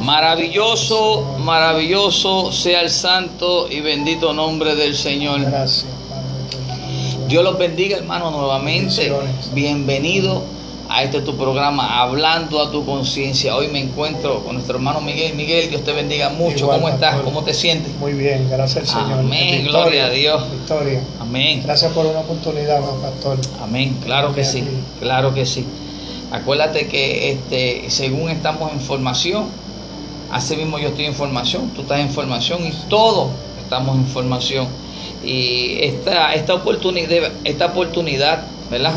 Maravilloso, maravilloso sea el santo y bendito nombre del Señor. Gracias. Dios los bendiga, hermano, nuevamente. Bienvenido a este tu programa, Hablando a tu conciencia. Hoy me encuentro con nuestro hermano Miguel. Miguel, Dios te bendiga mucho. Igual, ¿Cómo estás? pastor. ¿Cómo te sientes? Muy bien, gracias al Señor. Amén, Victoria, gloria a Dios. Victoria. Amén. Gracias por una oportunidad pastor. Amén, claro que sí, claro que sí. Acuérdate que este, según estamos en formación, así mismo yo estoy en formación, tú estás en formación y todos estamos en formación. Y esta, esta oportunidad, esta oportunidad, ¿verdad?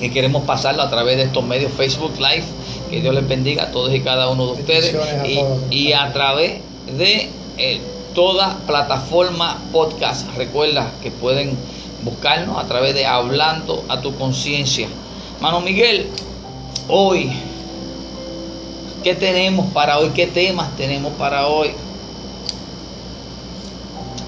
Que queremos pasarlo a través de estos medios Facebook Live. Que Dios les bendiga a todos y cada uno de ustedes. A y a través de eh, toda plataforma podcast. Recuerda que pueden buscarnos a través de Hablando a tu conciencia. Mano Miguel, hoy, ¿qué tenemos para hoy? ¿Qué temas tenemos para hoy?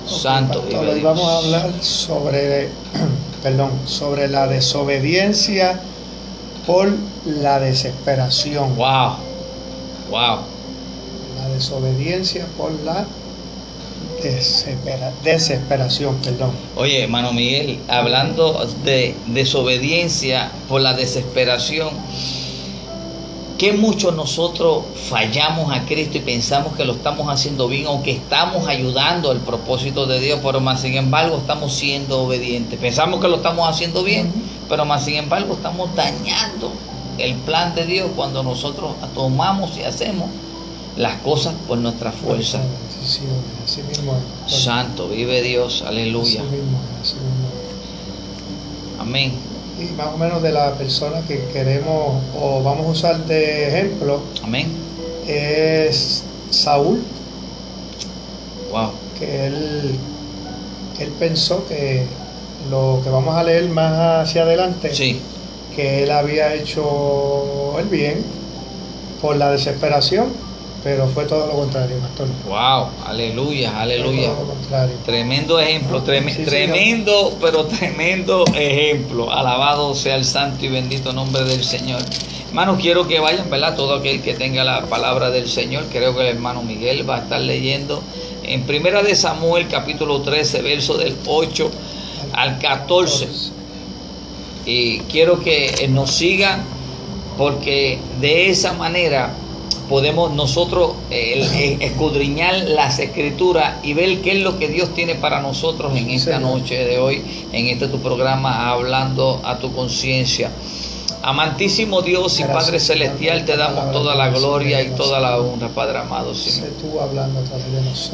Santo. Pastor, hoy vamos a hablar sobre, perdón, sobre la desobediencia por la desesperación. Wow, wow. La desobediencia por la desespera- desesperación, perdón. Oye, hermano Miguel, hablando de desobediencia por la desesperación, que mucho nosotros fallamos a Cristo y pensamos que lo estamos haciendo bien o que estamos ayudando al propósito de Dios, pero más sin embargo estamos siendo obedientes. Pensamos que lo estamos haciendo bien, pero más sin embargo estamos dañando el plan de Dios cuando nosotros tomamos y hacemos las cosas por nuestra fuerza. Mismo. Santo, vive Dios, aleluya. Así mismo así. Amén. Y más o menos de la persona que queremos o vamos a usar de ejemplo Amén. es Saúl, Wow. que él, él pensó que lo que vamos a leer más hacia adelante, Sí. que él había hecho el bien por la desesperación, pero fue todo lo contrario, pastor. Wow. Aleluya, aleluya. todo lo contrario. Tremendo ejemplo, trem- Sí, sí, tremendo, pero tremendo ejemplo. Alabado sea el santo y bendito nombre del Señor. Hermanos, quiero que vayan, ¿verdad? Todo aquel que tenga la palabra del Señor, creo que el hermano Miguel va a estar leyendo en Primera de Samuel, capítulo 13, verso del 8 al 14. Y quiero que nos sigan porque de esa manera podemos nosotros eh, escudriñar las escrituras y ver qué es lo que Dios tiene para nosotros en esta noche de hoy, en este tu programa, hablando a tu conciencia. Amantísimo Dios y Gracias, Padre Celestial, te damos toda la gloria y toda la honra, Padre amado, Señor.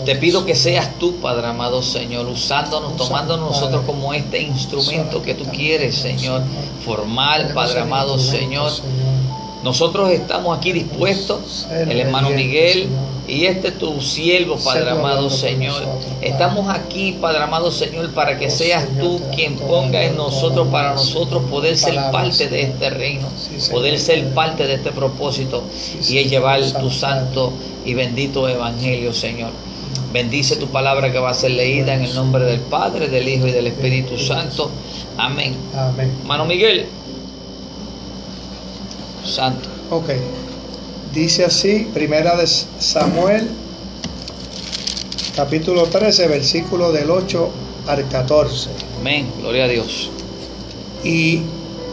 Te pido que seas tú, Padre amado Señor, usándonos, tomándonos nosotros como este instrumento que tú quieres, Señor. Formal, Padre amado Señor. Nosotros estamos aquí dispuestos, el hermano Miguel y este tu siervo, Padre amado Señor. Estamos aquí, Padre amado Señor, para que seas tú quien ponga en nosotros, para nosotros poder ser parte de este reino, poder ser parte de este propósito y es llevar tu Santo santo y bendito evangelio, Señor. Bendice tu palabra que va a ser leída en el nombre del Padre, del Hijo y del Espíritu Santo. Amén. Amén. Hermano Miguel. Santo. Ok. Dice así, primera de Samuel, capítulo 13, versículo del 8 al 14. Amén. Gloria a Dios. Y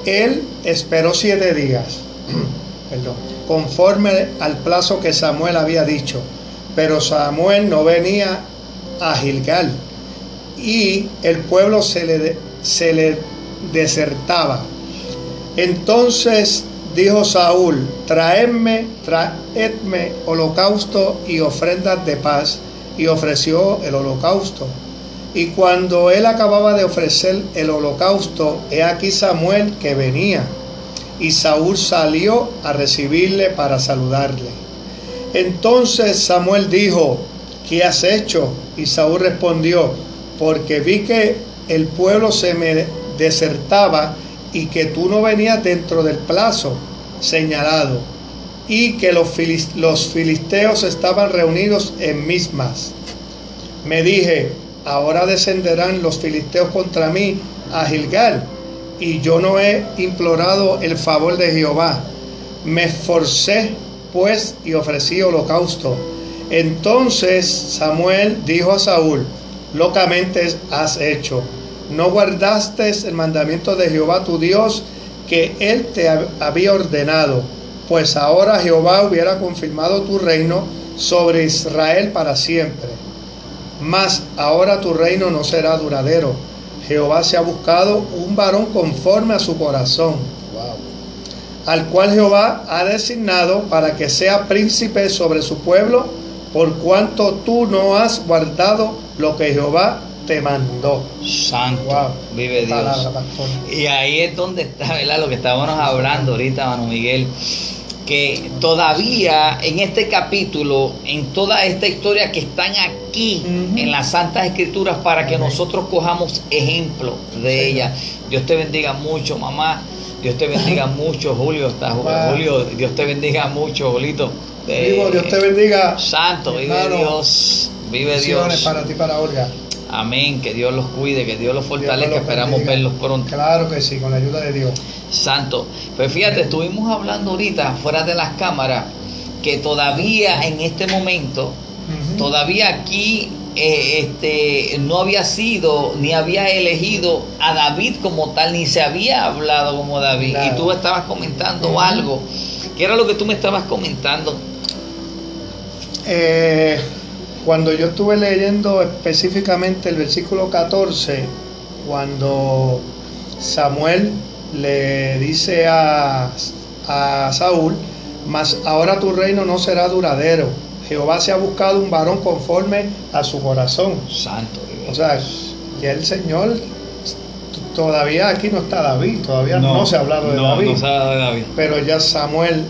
él esperó siete días, perdón, conforme al plazo que Samuel había dicho. Pero Samuel no venía a Gilgal y el pueblo se le, se le desertaba. Entonces dijo Saúl, traedme, traedme holocausto y ofrendas de paz. Y ofreció el holocausto. Y cuando él acababa de ofrecer el holocausto, he aquí Samuel que venía. Y Saúl salió a recibirle para saludarle. Entonces Samuel dijo, ¿qué has hecho? Y Saúl respondió, porque vi que el pueblo se me desertaba y que tú no venías dentro del plazo señalado y que los, filis- los filisteos estaban reunidos en mismas. Me dije, ahora descenderán los filisteos contra mí a Gilgal, y yo no he implorado el favor de Jehová. Me esforcé pues y ofrecí holocausto. Entonces Samuel dijo a Saúl, locamente has hecho. No guardaste el mandamiento de Jehová tu Dios que él te había ordenado, pues ahora Jehová hubiera confirmado tu reino sobre Israel para siempre. Mas ahora tu reino no será duradero. Jehová se ha buscado un varón conforme a su corazón, al cual Jehová ha designado para que sea príncipe sobre su pueblo, por cuanto tú no has guardado lo que Jehová te mandó. Santo, vive Dios. y ahí es donde está, ¿verdad? Lo que estábamos hablando ahorita, Manu Miguel que todavía en este capítulo, en toda esta historia que están aquí en las Santas Escrituras para que nosotros cojamos ejemplo de ella. Dios te bendiga mucho, mamá. Dios te bendiga mucho, Julio. Está, Julio, Dios te bendiga mucho, Julito. Dios te bendiga. Santo, vive Dios. Vive Dios. para ti, para Olga. Amén, que Dios los cuide, que Dios los fortalezca, esperamos verlos pronto. Claro que sí, con la ayuda de Dios. Santo. Pues fíjate, estuvimos hablando ahorita fuera de las cámaras que todavía en este momento, todavía aquí eh, este, no había sido ni había elegido a David como tal, ni se había hablado como David. Y tú estabas comentando algo. ¿Qué era lo que tú me estabas comentando? Eh, cuando yo estuve leyendo específicamente el versículo 14, cuando Samuel le dice a, Saúl, mas ahora tu reino no será duradero. Jehová se ha buscado un varón conforme a su corazón. Santo. O sea, que el Señor todavía aquí no está David, todavía no, se ha hablado de, David, no se ha de David. Pero ya Samuel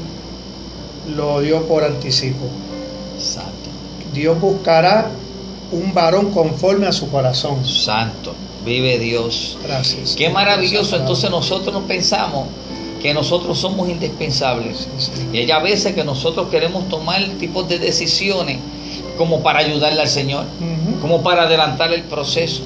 lo dio por anticipo. Dios buscará un varón conforme a su corazón. Santo, vive Dios. Gracias. Qué maravilloso. Entonces nosotros nos pensamos que nosotros somos indispensables. Y hay a veces que nosotros queremos tomar tipos de decisiones como para ayudarle al Señor, como para adelantar el proceso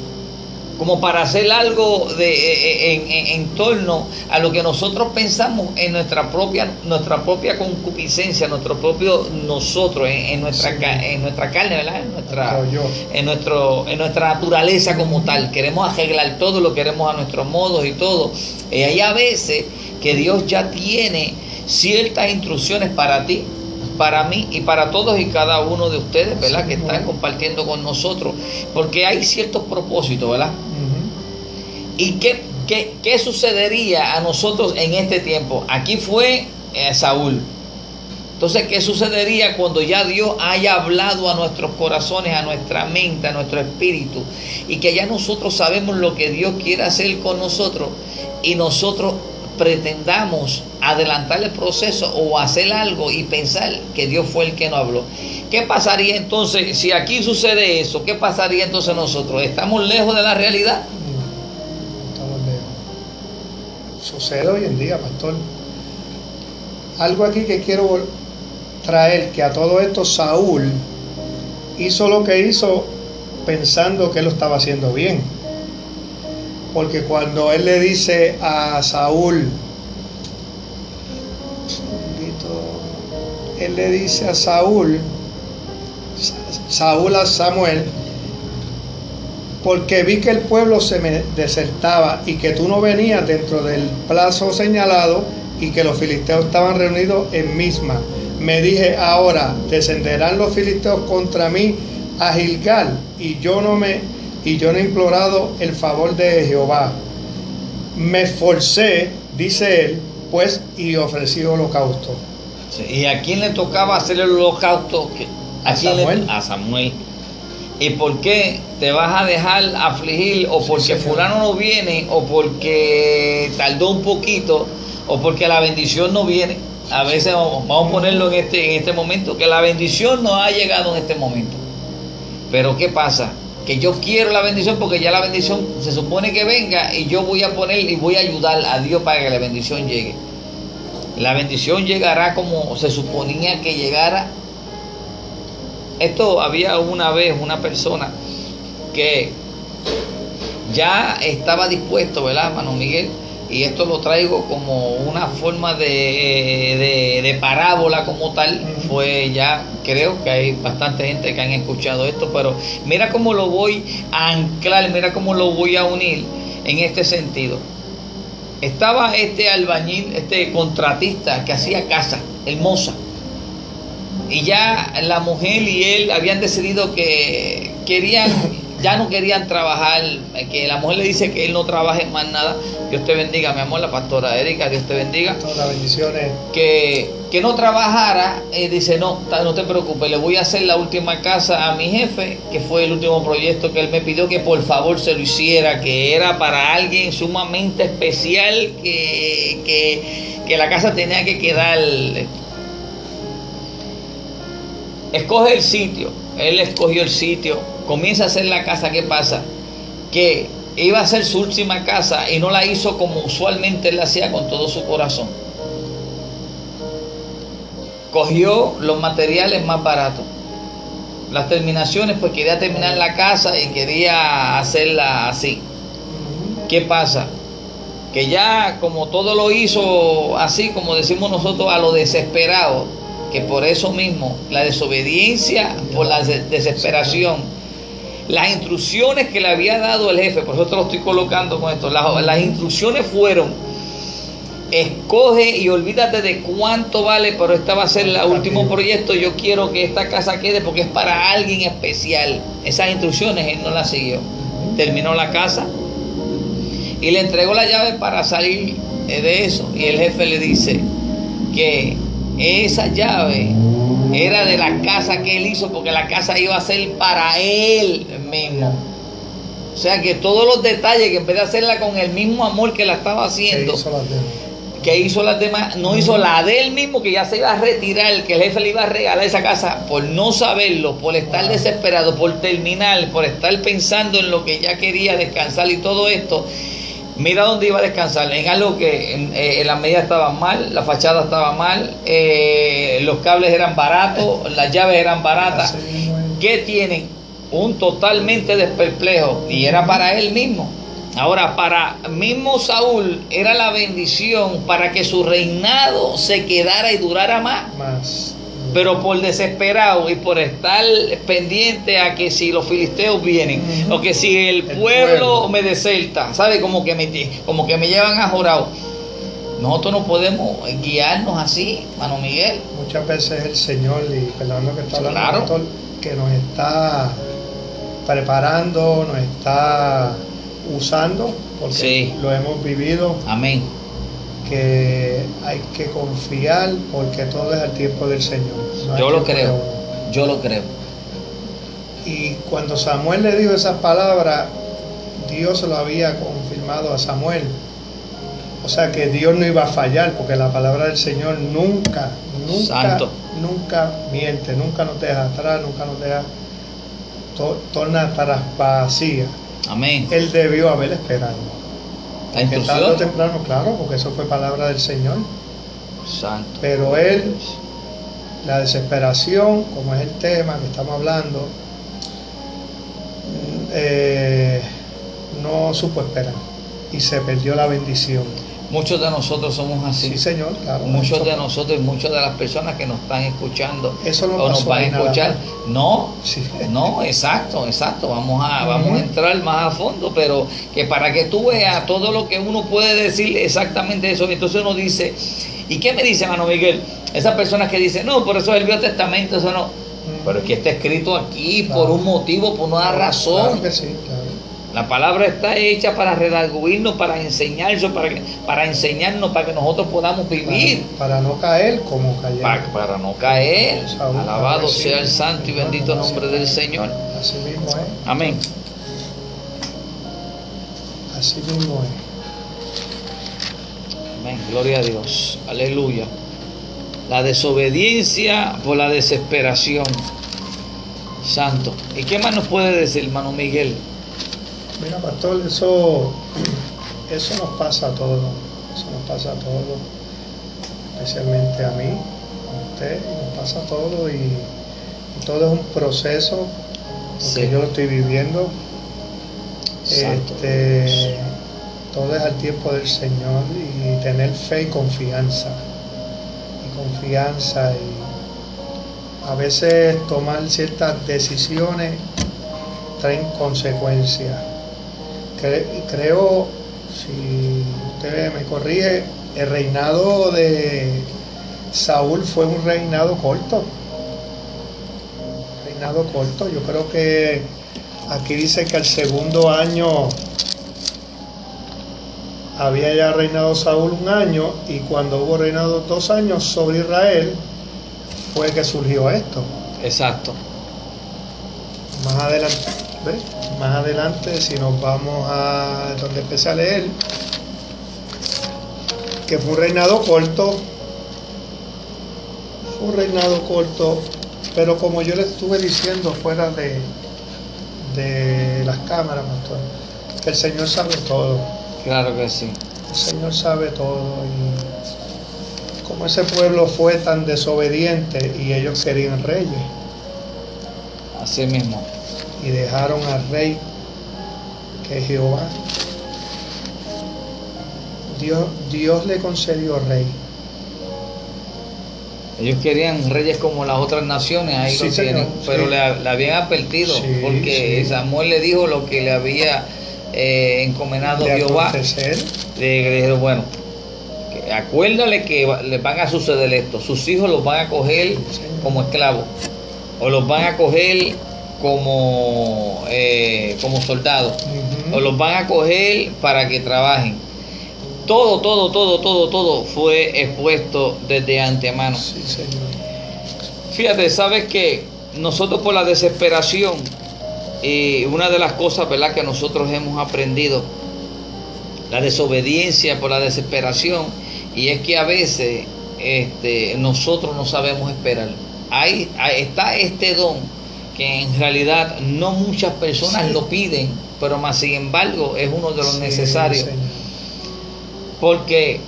como para hacer algo de, eh, eh, en, torno a lo que nosotros pensamos en nuestra propia, nuestra propia concupiscencia, nuestro propio nosotros, en, nuestra, en nuestra carne, ¿verdad? En nuestra, en, nuestro, en nuestra naturaleza como tal. Queremos arreglar todo, lo queremos a nuestros modos y todo. Y hay a veces que Dios ya tiene ciertas instrucciones para ti, para mí y para todos y cada uno de ustedes, ¿verdad? que están compartiendo con nosotros, porque hay ciertos propósitos, ¿verdad? ¿Y qué, qué, sucedería a nosotros en este tiempo? Aquí fue eh, Saúl. Entonces, ¿qué sucedería cuando ya Dios haya hablado a nuestros corazones, a nuestra mente, a nuestro espíritu? Y que ya nosotros sabemos lo que Dios quiere hacer con nosotros y nosotros pretendamos adelantar el proceso o hacer algo y pensar que Dios fue el que nos habló. ¿Qué pasaría entonces si aquí sucede eso? ¿Qué pasaría entonces nosotros? ¿Estamos lejos de la realidad? sucede hoy en día, pastor. Algo aquí que quiero traer, que a todo esto Saúl hizo lo que hizo pensando que lo estaba haciendo bien. Porque cuando él le dice a Saúl, él le dice a Saúl, Saúl a Samuel, porque vi que el pueblo se me desertaba y que tú no venías dentro del plazo señalado y que los filisteos estaban reunidos en misma. Me dije, ahora descenderán los filisteos contra mí a Gilgal y yo no me y yo no he implorado el favor de Jehová. Me esforcé, dice él, pues y ofrecí holocausto. ¿Y a quién le tocaba hacer el holocausto? ¿A, Samuel? a Samuel. ¿Y por qué te vas a dejar afligir? O porque fulano no viene, o porque tardó un poquito, o porque la bendición no viene. A veces vamos a ponerlo en este, en este momento, que la bendición no ha llegado en este momento. Pero ¿qué pasa? Que yo quiero la bendición porque ya la bendición se supone que venga y yo voy a poner y voy a ayudar a Dios para que la bendición llegue. La bendición llegará como se suponía que llegara esto había una vez una persona que ya estaba dispuesto, ¿verdad, hermano Miguel? Y esto lo traigo como una forma de, de, parábola como tal, fue ya, creo que hay bastante gente que han escuchado esto, pero mira cómo lo voy a anclar, mira cómo lo voy a unir en este sentido. Estaba este albañil, este contratista que hacía casa, hermosa, y ya la mujer y él habían decidido que querían ya no querían trabajar, que la mujer le dice que él no trabaje más nada. Dios te bendiga, mi amor, la pastora Erika, Dios te bendiga. Todas las bendiciones. Que, que no trabajara, y dice, no, no te preocupes, le voy a hacer la última casa a mi jefe, que fue el último proyecto que él me pidió que por favor se lo hiciera, que era para alguien sumamente especial, que, que, que la casa tenía que quedar... Escoge el sitio, él escogió el sitio, comienza a hacer la casa, ¿qué pasa? Que iba a ser su última casa y no la hizo como usualmente él la hacía con todo su corazón. Cogió los materiales más baratos. Las terminaciones, pues quería terminar la casa y quería hacerla así. ¿Qué pasa? Que ya como todo lo hizo así, como decimos nosotros, a lo desesperado, que por eso mismo, la desobediencia, por la desesperación, las instrucciones que le había dado el jefe, por eso te lo estoy colocando con esto, las, instrucciones fueron, escoge y olvídate de cuánto vale, pero esta va a ser el último proyecto, yo quiero que esta casa quede porque es para alguien especial. Esas instrucciones él no las siguió. Terminó la casa y le entregó la llave para salir de eso. Y el jefe le dice que esa llave era de la casa que él hizo porque la casa iba a ser para él mismo. O sea que todos los detalles, que en vez de hacerla con el mismo amor que la estaba haciendo, que hizo las demás, no hizo la de él mismo, que ya se iba a retirar, que el jefe le iba a regalar esa casa, por no saberlo, por estar desesperado, por terminar, por estar pensando en lo que ya quería descansar y todo esto Mira dónde iba a descansar, en algo que en, eh, la medida estaba mal, la fachada estaba mal, eh, los cables eran baratos, las llaves eran baratas. ¿Qué tienen? Un totalmente desperplejo y era para él mismo. Ahora, para mismo Saúl era la bendición para que su reinado se quedara y durara más. Más pero por desesperado y por estar pendiente a que si los filisteos vienen o que si el, pueblo, me deserta, ¿sabe? Como que me, como que me llevan a jorado. Nosotros no podemos guiarnos así, mano Miguel. Muchas veces el Señor, y perdón que está hablando, que nos está preparando, nos está usando, porque lo hemos vivido. Amén que hay que confiar porque todo es al tiempo del Señor. yo lo creo, yo lo creo. Y cuando Samuel le dijo esas palabras, Dios lo había confirmado a Samuel. O sea que Dios no iba a fallar porque la palabra del Señor nunca, nunca, nunca miente, nunca nos deja atrás, nunca nos deja, torna tras vacía. Amén. Él debió haber esperado. La temprano, claro, porque eso fue palabra del Señor. Santo. Pero él, la desesperación, como es el tema que estamos hablando, eh, no supo esperar y se perdió la bendición. Muchos de nosotros somos así. Sí, Señor, claro. Muchos de nosotros y muchas de las personas que nos están escuchando Eso no o nos van a escuchar. No, no, exacto, exacto. Vamos a, vamos a entrar más a fondo, pero que para que tú veas todo lo que uno puede decir exactamente eso. Entonces uno dice, ¿y qué me dice, hermano Miguel? Esas personas que dicen, no, por eso es el Viejo Testamento, eso no. Pero es que está escrito aquí por un motivo, por una razón. Claro que sí, claro. La palabra está hecha para redarguirnos, para enseñarnos, para, para enseñarnos, para que nosotros podamos vivir. Para, no caer como cayeron. Para, no caer. Alabado sea el santo y bendito nombre del Señor. Así mismo es. Amén. Así mismo es. Amén. Gloria a Dios. Aleluya. La desobediencia por la desesperación. Santo. ¿Y qué más nos puede decir, hermano Miguel? Mira, pastor, eso, eso nos pasa a todos, eso nos pasa a todos, especialmente a mí, a usted, nos pasa a todos y, todo es un proceso, porque yo lo estoy viviendo. Este, todo es al tiempo del Señor y tener fe y confianza. Y confianza y a veces tomar ciertas decisiones traen consecuencias. Creo, si usted me corrige, el reinado de Saúl fue un reinado corto. Reinado corto. Yo creo que aquí dice que el segundo año había ya reinado Saúl un año y cuando hubo reinado dos años sobre Israel fue que surgió esto. Exacto. Más adelante, más adelante si nos vamos a donde empecé a leer, que fue un reinado corto, fue un reinado corto, pero como yo le estuve diciendo fuera de, de las cámaras, que el Señor sabe todo Claro que sí. El Señor sabe todo y como ese pueblo fue tan desobediente y ellos querían reyes. Así mismo. Y dejaron al rey que es Jehová. Dios, Dios le concedió rey. Ellos querían reyes como las otras naciones, ahí lo tienen, pero le, habían advertido, porque Samuel le dijo lo que le había eh, encomendado Jehová, le, dijeron, bueno, acuérdale que le van a suceder esto, sus hijos los van a coger como esclavos, o los van a coger como, eh, como soldados, o los van a coger para que trabajen. Todo, todo, todo, todo, todo fue expuesto desde antemano. Fíjate, sabes que nosotros por la desesperación y una de las cosas ¿verdad? que nosotros hemos aprendido, la desobediencia por la desesperación, y es que a veces este, nosotros no sabemos esperar. Ahí, está este don que en realidad no muchas personas lo piden, pero más sin embargo es uno de los necesarios. Porque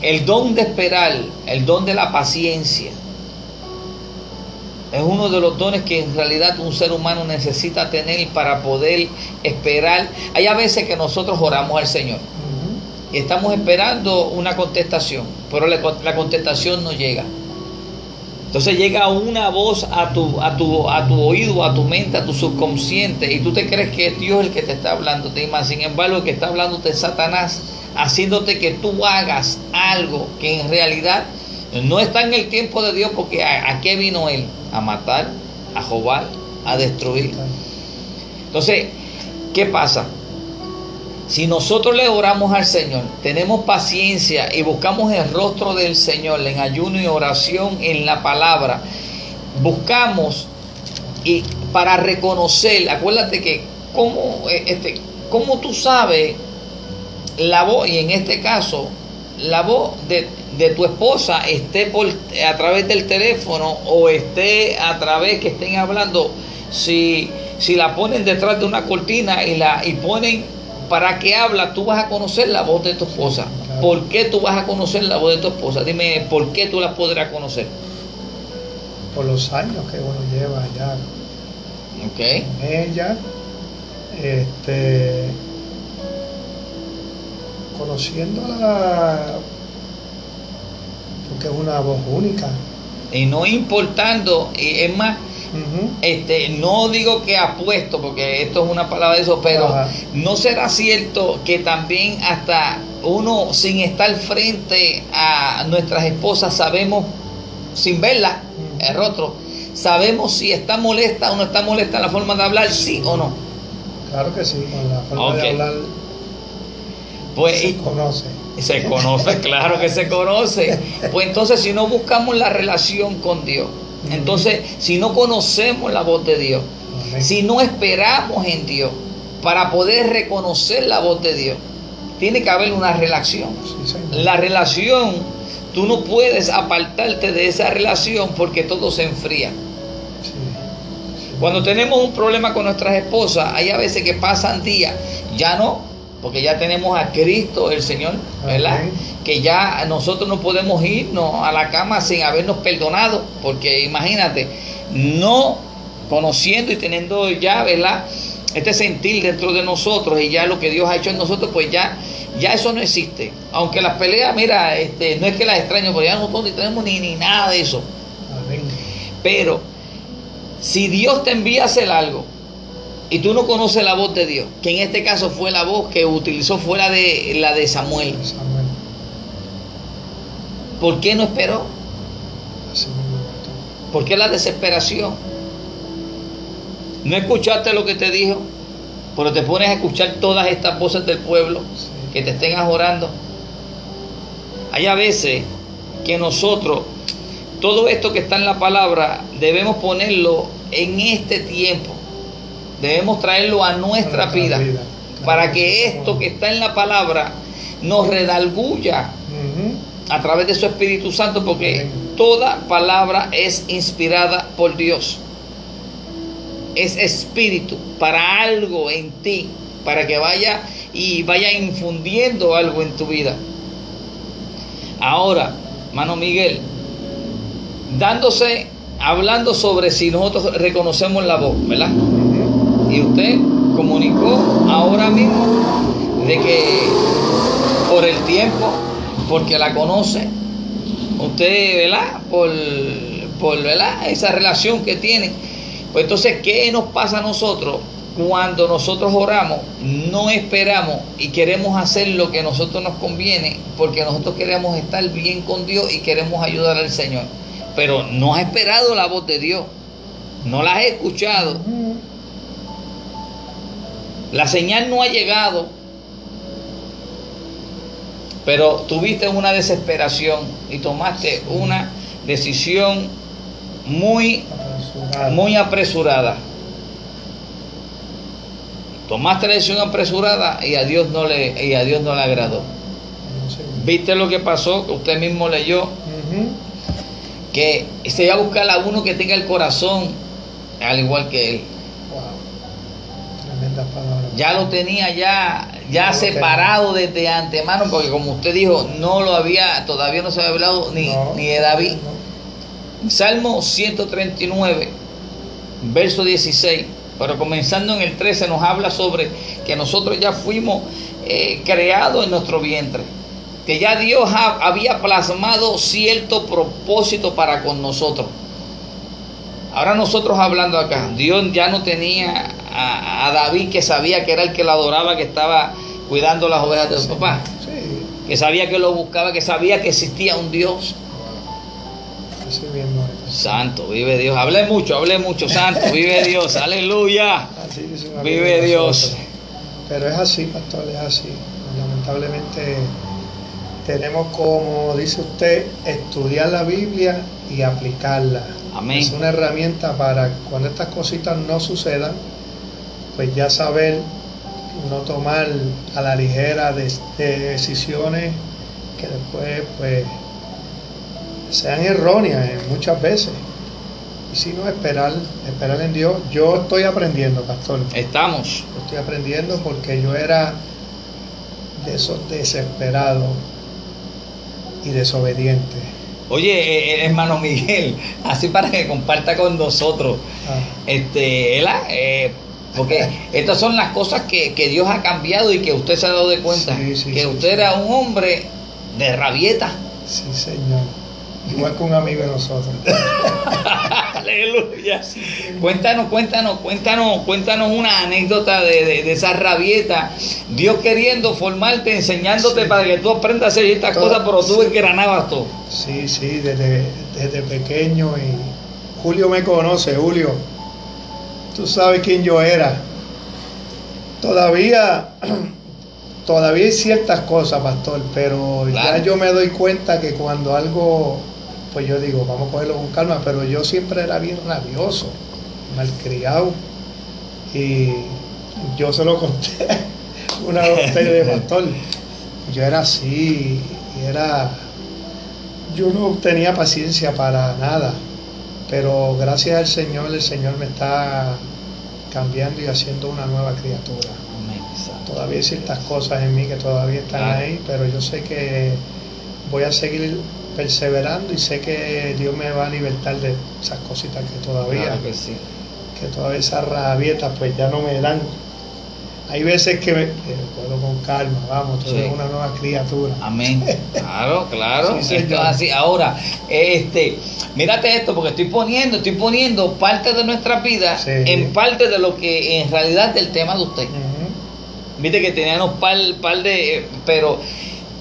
el don de esperar, el don de la paciencia, es uno de los dones que en realidad un ser humano necesita tener para poder esperar. Hay a veces que nosotros oramos al Señor y estamos esperando una contestación, pero la, contestación no llega. Entonces llega una voz a tu, a, tu, a tu oído, a tu mente, a tu subconsciente, y tú te crees que es Dios el que te está hablando. Sin embargo, el que está hablando es Satanás, haciéndote que tú hagas algo que en realidad no está en el tiempo de Dios, porque ¿a, a qué vino Él? a matar, a robar, a destruir. Entonces, ¿qué pasa? Si nosotros le oramos al Señor, tenemos paciencia y buscamos el rostro del Señor en ayuno y oración en la palabra, buscamos y para reconocer, acuérdate que como eh, este, cómo tú sabes la voz, y en este caso, la voz de, de tu esposa esté por, a través del teléfono o esté a través que estén hablando, si, si la ponen detrás de una cortina y la y ponen para que habla, tú vas a conocer la voz de tu esposa. ¿Por qué tú vas a conocer la voz de tu esposa? Dime, ¿por qué tú la podrás conocer? Por los años que uno lleva ya okay. con ella, este, conociéndola porque es una voz única. Y no importando, y es más, este, no digo que apuesto, porque esto es una palabra de eso, pero no será cierto que también hasta uno sin estar frente a nuestras esposas sabemos, sin verla, el rostro, sabemos si está molesta o no está molesta en la forma de hablar, sí o no. Claro que sí, con la forma de hablar pues, se conoce. Se conoce, claro que se conoce. Pues entonces si no buscamos la relación con Dios, entonces si no conocemos la voz de Dios, si no esperamos en Dios para poder reconocer la voz de Dios, tiene que haber una relación. la relación, tú no puedes apartarte de esa relación porque todo se enfría. Cuando tenemos un problema con nuestras esposas, hay a veces que pasan días, ya no, porque ya tenemos a Cristo el Señor, ¿verdad? Que ya nosotros no podemos irnos a la cama sin habernos perdonado, porque imagínate, no conociendo y teniendo ya, ¿verdad? este sentir dentro de nosotros y ya lo que Dios ha hecho en nosotros, pues ya, ya eso no existe. Aunque las peleas, mira, este, no es que las extraño, porque ya nosotros ni tenemos ni, ni nada de eso. Amén. Pero si Dios te envía a hacer algo y tú no conoces la voz de Dios, que en este caso fue la voz que utilizó fue la de, la de Samuel, Samuel. ¿por qué no esperó? ¿Por qué la desesperación? ¿No escuchaste lo que te dijo? Pero te pones a escuchar todas estas voces del pueblo que te estén orando. Hay a veces que nosotros, todo esto que está en la palabra, debemos ponerlo en este tiempo. Debemos traerlo a nuestra Nuestra vida. vida. Para que esto que está en la palabra nos redalguya Ujú. a través de su Espíritu Santo, porque toda palabra es inspirada por Dios. Es espíritu para algo en ti, para que vaya y vaya infundiendo algo en tu vida. Ahora, mano Miguel, dándose, hablando sobre si nosotros reconocemos la voz, ¿verdad? Y usted comunicó ahora mismo de que por el tiempo, porque la conoce, usted, ¿verdad? Por, por ¿verdad? esa relación que tiene. Pues entonces, ¿qué nos pasa a nosotros cuando nosotros oramos, no esperamos y queremos hacer lo que a nosotros nos conviene, porque nosotros queremos estar bien con Dios y queremos ayudar al Señor? Pero no has esperado la voz de Dios, no la has escuchado. La señal no ha llegado, pero tuviste una desesperación y tomaste una decisión muy, muy apresurada. Tomaste la decisión apresurada y a Dios no le, y a Dios no le agradó. ¿Viste lo que pasó? Que usted mismo leyó, que se iba a buscar a uno que tenga el corazón al igual que él. Wow. Ya lo tenía ya ya separado desde antemano porque como usted dijo no lo había todavía no se había hablado ni, No. ni de David No. Salmo 139 verso 16 pero comenzando en el 13 nos habla sobre que nosotros ya fuimos eh, creados en nuestro vientre que ya Dios ha- había plasmado cierto propósito para con nosotros Ahora nosotros hablando acá, Dios ya no tenía a, a David que sabía que era el que lo adoraba, que estaba cuidando las ovejas de su papá, Sí. que sabía que lo buscaba, que sabía que existía un Dios. Mismo es. Santo, vive Dios. Hablé mucho, hablé mucho. Santo, vive Dios. Aleluya. Así amigo Vive Dios. Pero es así, pastor, es así. Lamentablemente tenemos como dice usted, estudiar la Biblia y aplicarla. Amén. Es una herramienta para cuando estas cositas no sucedan, pues ya saber no tomar a la ligera de, de decisiones que después pues sean erróneas eh, muchas veces. Y si no, esperar, esperar en Dios. Yo estoy aprendiendo, pastor. Estamos. Yo estoy aprendiendo porque yo era de esos desesperados y desobedientes. Oye, eh, eh, hermano Miguel, así para que comparta con nosotros. Ah, Este, ¿verdad? Eh, porque estas son las cosas que, que Dios ha cambiado y que usted se ha dado de cuenta. Sí, sí, que usted era un hombre de rabieta. sí, Señor. Igual que un amigo de nosotros. Aleluya. Cuéntanos, cuéntanos, cuéntanos, cuéntanos una anécdota de, de, de esa rabieta. Dios queriendo formarte, enseñándote Sí. para que tú aprendas a hacer estas Todo- cosas, pero tú sí. engranabas todo. Sí, sí, desde, desde pequeño. Y Julio me conoce, Julio. Tú sabes quién yo era. Todavía, todavía hay ciertas cosas, pastor, pero Claro. ya yo me doy cuenta que cuando algo, pues yo digo, vamos a cogerlo con calma, pero yo siempre era bien rabioso, malcriado. Y yo se lo conté una vez de pastor. Yo era así, y era yo no tenía paciencia para nada, pero gracias al Señor, el Señor me está cambiando y haciendo una nueva criatura. Amén. Todavía hay ciertas cosas en mí que todavía están Claro. ahí, pero yo sé que voy a seguir perseverando y sé que Dios me va a libertar de esas cositas que todavía Claro que sí. que todas esas rabietas pues ya no me dan. Hay veces que me puedo con calma, vamos, tú Sí. eres una nueva criatura. Amén. Claro, claro. Sí, señor. Esto es así. Ahora, este, mírate esto, porque estoy poniendo, estoy poniendo parte de nuestra vida Sí. en parte de lo que en realidad del tema de usted. Ujú. Viste que teníamos par, par de, pero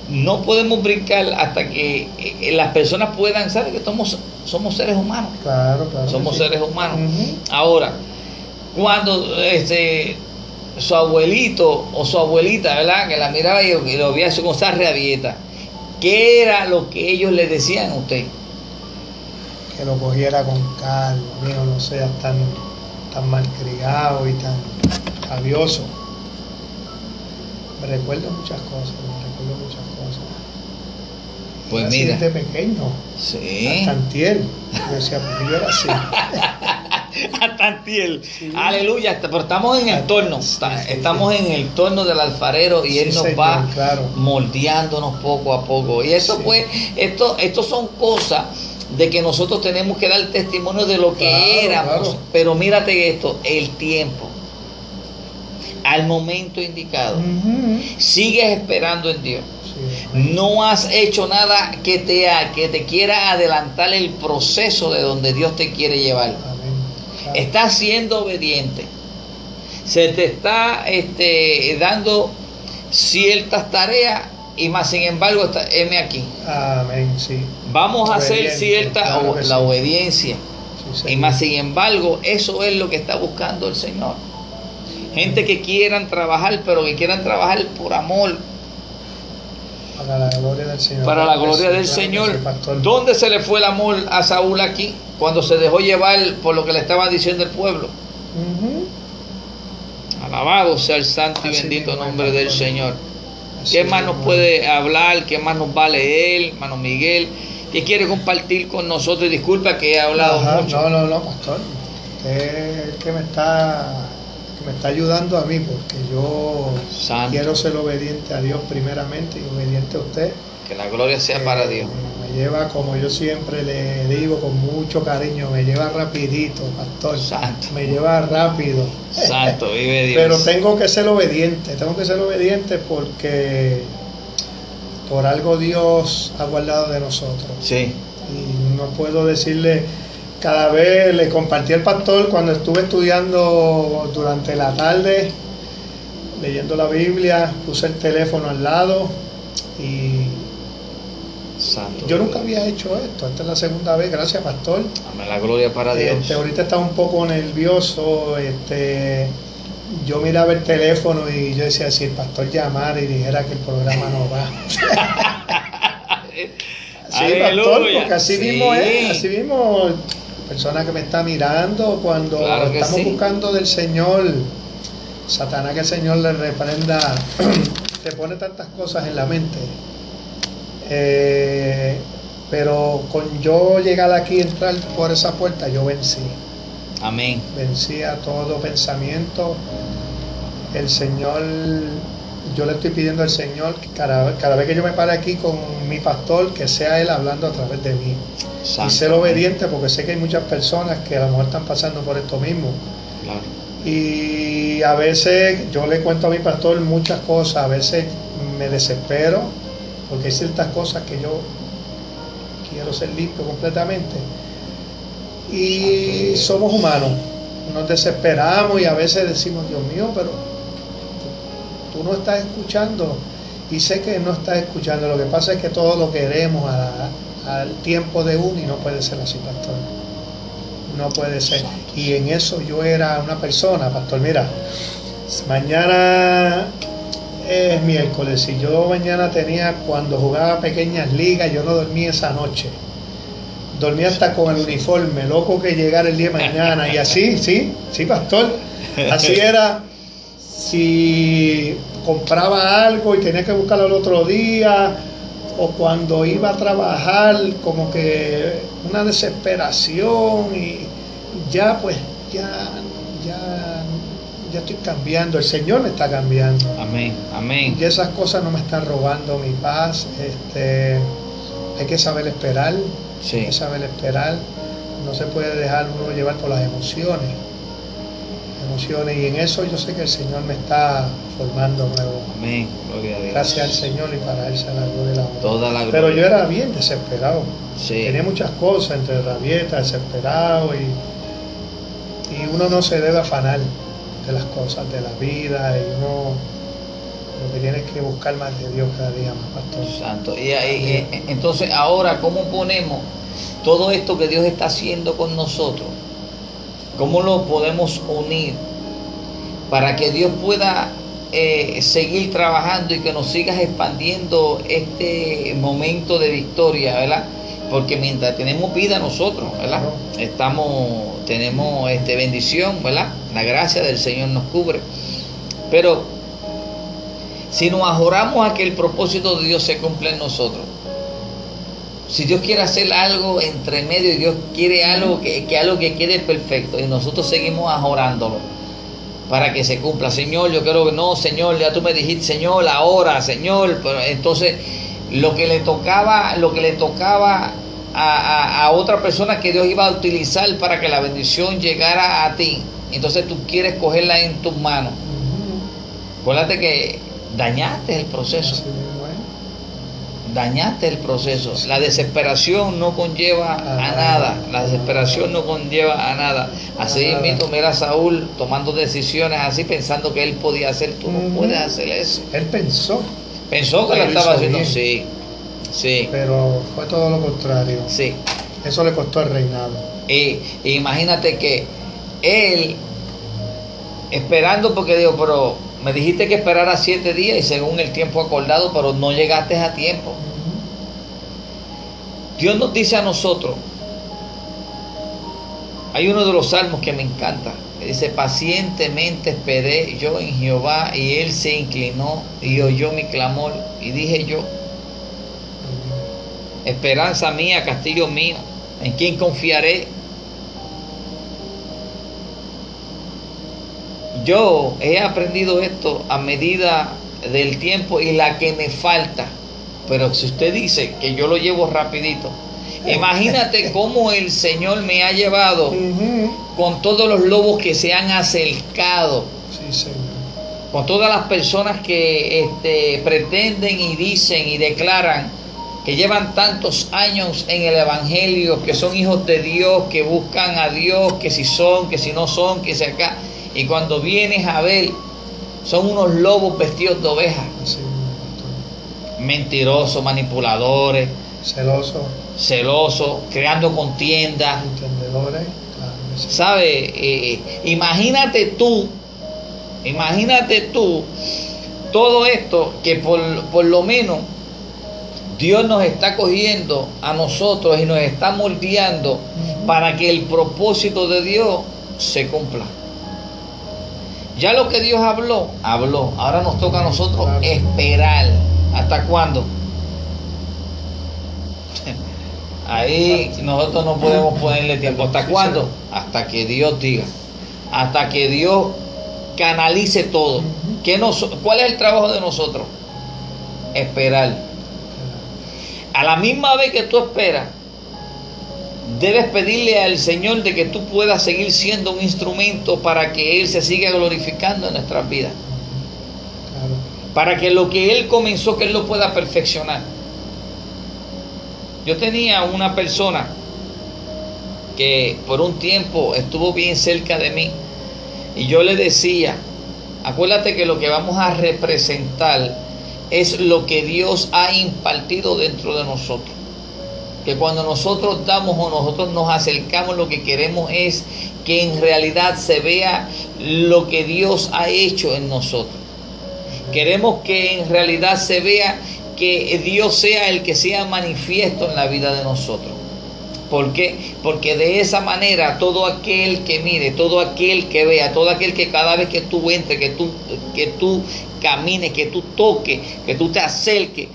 no podemos brincar hasta que eh, las personas puedan, ¿sabes? Que somos, somos seres humanos. Claro, claro. Somos seres humanos. Ujú. Ahora, cuando este su abuelito o su abuelita, ¿verdad? Que la miraba y, y lo veía con esa rabieta, ¿qué era lo que ellos le decían a usted? Que lo cogiera con calma, mijo, no seas tan, tan malcriado y tan rabioso. Me recuerdo muchas cosas, me recuerdo muchas cosas. Pues Era así mira. de pequeño, Sí. tan tiel. Yo decía, porque yo era así. Tantiel. Sí. Aleluya, pero estamos en el torno, estamos en el torno del alfarero y él nos señor, va claro. moldeándonos poco a poco. Y eso pues, esto, esto son cosas de que nosotros tenemos que dar testimonio de lo que Claro, éramos. claro. Pero mírate esto, el tiempo, al momento indicado, sigues esperando en Dios. Sí. No has hecho nada que te, que te quiera adelantar el proceso de donde Dios te quiere llevar. Estás siendo obediente. Se te está este, dando ciertas tareas y más sin embargo, está, heme aquí. Amén, sí. Vamos a hacer cierta claro la sí. obediencia. Sí, Y más sin embargo, eso es lo que está buscando el Señor. Gente que quieran trabajar, pero que quieran trabajar por amor, Para la gloria del Señor. para la gloria del Señor. ¿Dónde se le fue el amor a Saúl aquí? Cuando se dejó llevar por lo que le estaba diciendo el pueblo. Alabado sea el santo y Así bendito nombre del. Señor. Así ¿Qué más nos puede hablar? ¿Qué más nos va a leer, hermano Miguel? ¿Qué quiere compartir con nosotros? Disculpa que he hablado Ajá, mucho. No, no, no, pastor. Usted es el que me está, que me está ayudando a mí, porque yo Santo. quiero ser obediente a Dios primeramente y obediente a usted. Que la gloria sea para Eh, Dios. Me lleva, como yo siempre le digo, con mucho cariño, me lleva rapidito, pastor. Santo. Me lleva rápido. Santo, vive Dios. Pero tengo que ser obediente, tengo que ser obediente porque por algo Dios ha guardado de nosotros. Sí, Y no puedo decirle, cada vez le compartí al pastor cuando estuve estudiando durante la tarde, leyendo la Biblia, puse el teléfono al lado y santo. yo nunca había hecho esto, esta es la segunda vez, gracias pastor. Amén, la gloria para Dios. Este, ahorita estaba un poco nervioso, este, yo miraba el teléfono y yo decía, si el pastor llamara y dijera que el programa no va. Sí, pastor, porque así Sí. mismo es, así mismo, personas que me está mirando, cuando Claro estamos sí. buscando del Señor, Satanás que el Señor le reprenda, te pone tantas cosas en la mente. Eh, pero con yo llegar aquí, entrar por esa puerta, yo vencí. Amén. Vencí a todo pensamiento. El Señor, yo le estoy pidiendo al Señor que cada, cada vez que yo me pare aquí con mi pastor, que sea Él hablando a través de mí. Y ser obediente, porque sé que hay muchas personas que a lo mejor están pasando por esto mismo. Claro. Y a veces yo le cuento a mi pastor muchas cosas, a veces me desespero, porque hay ciertas cosas que yo quiero ser limpio completamente. Y somos humanos, nos desesperamos y a veces decimos, Dios mío, pero tú, no estás escuchando. Y sé que no estás escuchando, lo que pasa es que todo lo queremos a- al tiempo de uno y no puede ser así, pastor. No puede ser. Y en eso yo era una persona, pastor, mira, mañana es miércoles y yo mañana tenía, cuando jugaba pequeñas ligas, yo no dormía esa noche. Dormía hasta con el uniforme, loco que llegara el día de mañana. Y así, sí, sí, pastor. Así era. Si compraba algo y tenía que buscarlo el otro día, o cuando iba a trabajar, como que una desesperación y ya pues, ya, ya, ya estoy cambiando, el Señor me está cambiando. Amén. Amén. Y esas cosas no me están robando mi paz. Este, hay que saber esperar, hay Sí. que saber esperar. No se puede dejar uno llevar por las emociones. emociones y en eso yo sé que el Señor me está formando nuevo. Amén. Gloria a Dios. Gracias al Señor y para Él sea la gloria la honra. Toda la Pero gloria. yo era bien desesperado. Sí. Tenía muchas cosas, entre rabieta, desesperado y, y uno no se debe afanar de las cosas de la vida y uno lo que tiene es que buscar más de Dios cada día más, pastor. Santo. Y, ahí, eh, entonces, ahora, ¿cómo ponemos todo esto que Dios está haciendo con nosotros? ¿Cómo lo podemos unir para que Dios pueda eh, seguir trabajando y que nos sigas expandiendo este momento de victoria, ¿verdad? Porque mientras tenemos vida nosotros, ¿verdad? Estamos, tenemos este, bendición, ¿verdad? La gracia del Señor nos cubre. Pero si nos ajoramos a que el propósito de Dios se cumpla en nosotros, si Dios quiere hacer algo entre medio Dios quiere algo que, que algo que quede perfecto y nosotros seguimos ajorándolo para que se cumpla, Señor, yo quiero que no, Señor, ya tú me dijiste, Señor, ahora, Señor, pero entonces lo que le tocaba, lo que le tocaba a, a- a otra persona que Dios iba a utilizar para que la bendición llegara a ti, entonces tú quieres cogerla en tus manos. Acuérdate que dañaste el proceso. Es. dañaste el proceso. La desesperación no conlleva a nada. La desesperación no conlleva a nada. Así mismo, mira a Saúl tomando decisiones así pensando que él podía hacer. Tú no puedes hacer eso. Él pensó, Pensó que lo estaba haciendo. Sí, sí, pero fue todo lo contrario. sí. Eso le costó el reinado. Y, y imagínate que él, esperando, porque digo, pero me dijiste que esperara siete días y según el tiempo acordado, pero no llegaste a tiempo. Dios nos dice a nosotros, hay uno de los salmos que me encanta, que dice, pacientemente esperé yo en Jehová y él se inclinó y oyó mi clamor y dije yo, esperanza mía, castillo mío, ¿en quién confiaré? Yo he aprendido esto a medida del tiempo y la que me falta. Pero si usted dice que yo lo llevo rapidito, imagínate cómo el Señor me ha llevado con todos los lobos que se han acercado, Sí, Señor. con todas las personas que este, pretenden y dicen y declaran que llevan tantos años en el Evangelio, que son hijos de Dios, que buscan a Dios, que si son, que si no son, que si acá. Y cuando vienes a ver, son unos lobos vestidos de ovejas, mentirosos, manipuladores, Celoso, celosos, creando contiendas. entendedores, claro que sí. ¿Sabe? Eh, imagínate tú, imagínate tú todo esto que por, por lo menos Dios nos está cogiendo a nosotros y nos está moldeando para que el propósito de Dios se cumpla. Ya lo que Dios habló, habló. Ahora nos toca a nosotros esperar. ¿Hasta cuándo? Ahí nosotros no podemos ponerle tiempo. ¿Hasta cuándo? Hasta que Dios diga. Hasta que Dios canalice todo. ¿Qué nos- ¿Cuál es el trabajo de nosotros? Esperar. A la misma vez que tú esperas, debes pedirle al Señor de que tú puedas seguir siendo un instrumento para que Él se siga glorificando en nuestras vidas. Claro. Para que lo que Él comenzó, que Él lo pueda perfeccionar. Yo tenía una persona que por un tiempo estuvo bien cerca de mí y yo le decía, acuérdate que lo que vamos a representar es lo que Dios ha impartido dentro de nosotros. Que cuando nosotros damos o nosotros nos acercamos, lo que queremos es que en realidad se vea lo que Dios ha hecho en nosotros. Queremos que en realidad se vea que Dios sea el que sea manifiesto en la vida de nosotros. ¿Por qué? Porque de esa manera todo aquel que mire, todo aquel que vea, todo aquel que cada vez que tú entres, que tú, que tú camines, que tú toques, que tú te acerques,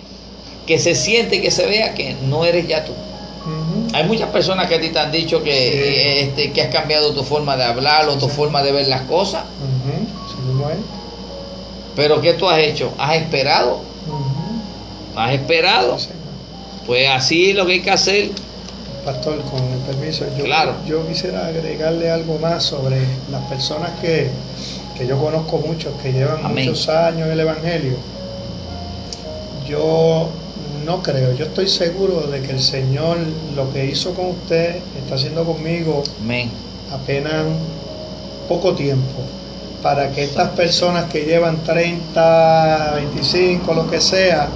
que se siente, que se vea que no eres ya tú. Hay muchas personas que a ti te han dicho que, Sí. este, que has cambiado tu forma de hablar o tu forma de ver las cosas, pero ¿qué tú has hecho? ¿Has esperado? ¿Has esperado? Sí. Pues así es lo que hay que hacer. Pastor, con el permiso, yo, Claro. yo quisiera agregarle algo más sobre las personas que, que yo conozco muchos, que llevan Amén. muchos años en el Evangelio. Yo no creo, yo estoy seguro de que el Señor lo que hizo con usted está haciendo conmigo Amén. apenas poco tiempo para que estas personas que llevan 30, 25, lo que sea,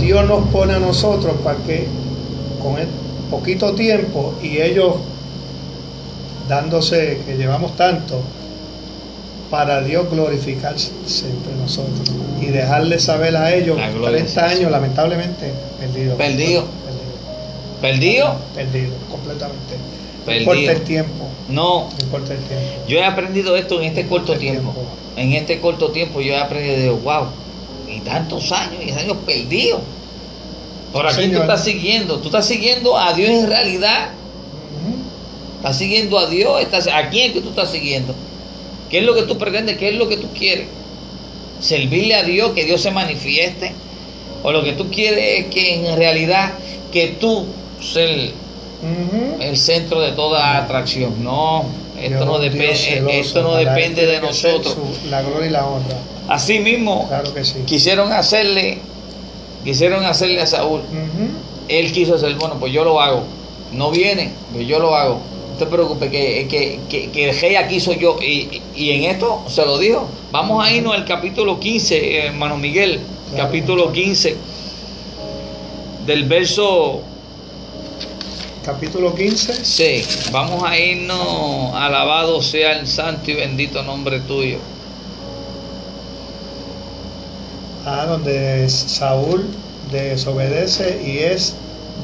Dios nos pone a nosotros para que con el poquito tiempo y ellos dándose que llevamos tanto, para Dios glorificarse entre nosotros y dejarles saber a ellos La gloria 30 sea años lamentablemente perdido Perdido. perdido ¿Perdido? perdido completamente no Perdido. importa el tiempo No. importa el tiempo Yo he aprendido esto en este corto tiempo. tiempo. En este corto tiempo yo he aprendido, digo, wow, y tantos años, y años perdidos. Por aquí tú estás siguiendo, tú estás siguiendo a Dios en realidad, estás siguiendo a Dios, estás, ¿a quién es que tú estás siguiendo? ¿Qué es lo que tú pretendes? ¿Qué es lo que tú quieres? ¿Servirle a Dios, que Dios se manifieste? ¿O lo que tú quieres es que en realidad que tú seas Ujú. el centro de toda atracción? No, esto Dios- no, depende, celoso, esto no depende de ser nosotros. su- la gloria y la honra. Así mismo Claro que sí. quisieron hacerle, quisieron hacerle a Saúl. Él quiso hacer, bueno, pues yo lo hago. No viene, pues yo lo hago. No te preocupes, que, que, que, que el rey aquí soy yo. Y, y en esto se lo dijo. Vamos a irnos al capítulo 15, eh, hermano Miguel. Claro. Capítulo 15, del verso Capítulo 15. 6. Vamos a irnos, alabado sea el santo y bendito nombre tuyo. Ah, donde Saúl desobedece y es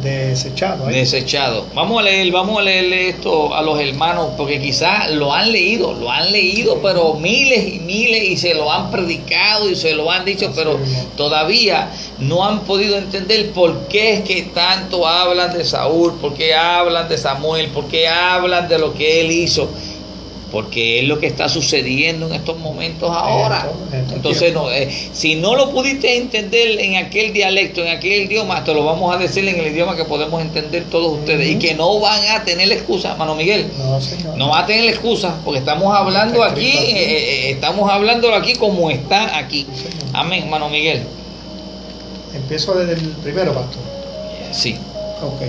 desechado. ¿eh? desechado. Vamos a leer, vamos a leerle esto a los hermanos, porque quizás lo han leído, lo han leído, pero miles y miles, y se lo han predicado y se lo han dicho, Así pero todavía no han podido entender por qué es que tanto hablan de Saúl, por qué hablan de Samuel, por qué hablan de lo que él hizo. Porque es lo que está sucediendo en estos momentos ahora. Entonces, no, eh, si no lo pudiste entender en aquel dialecto, en aquel idioma, te lo vamos a decir en el idioma que podemos entender todos ustedes y que no van a tener excusa, mano Miguel. No, señor. No va a tener excusa porque estamos hablando aquí, eh, eh, estamos hablando aquí como está aquí. Sí. Amén, mano Miguel. Empiezo desde el primero, pastor. Sí. Ok.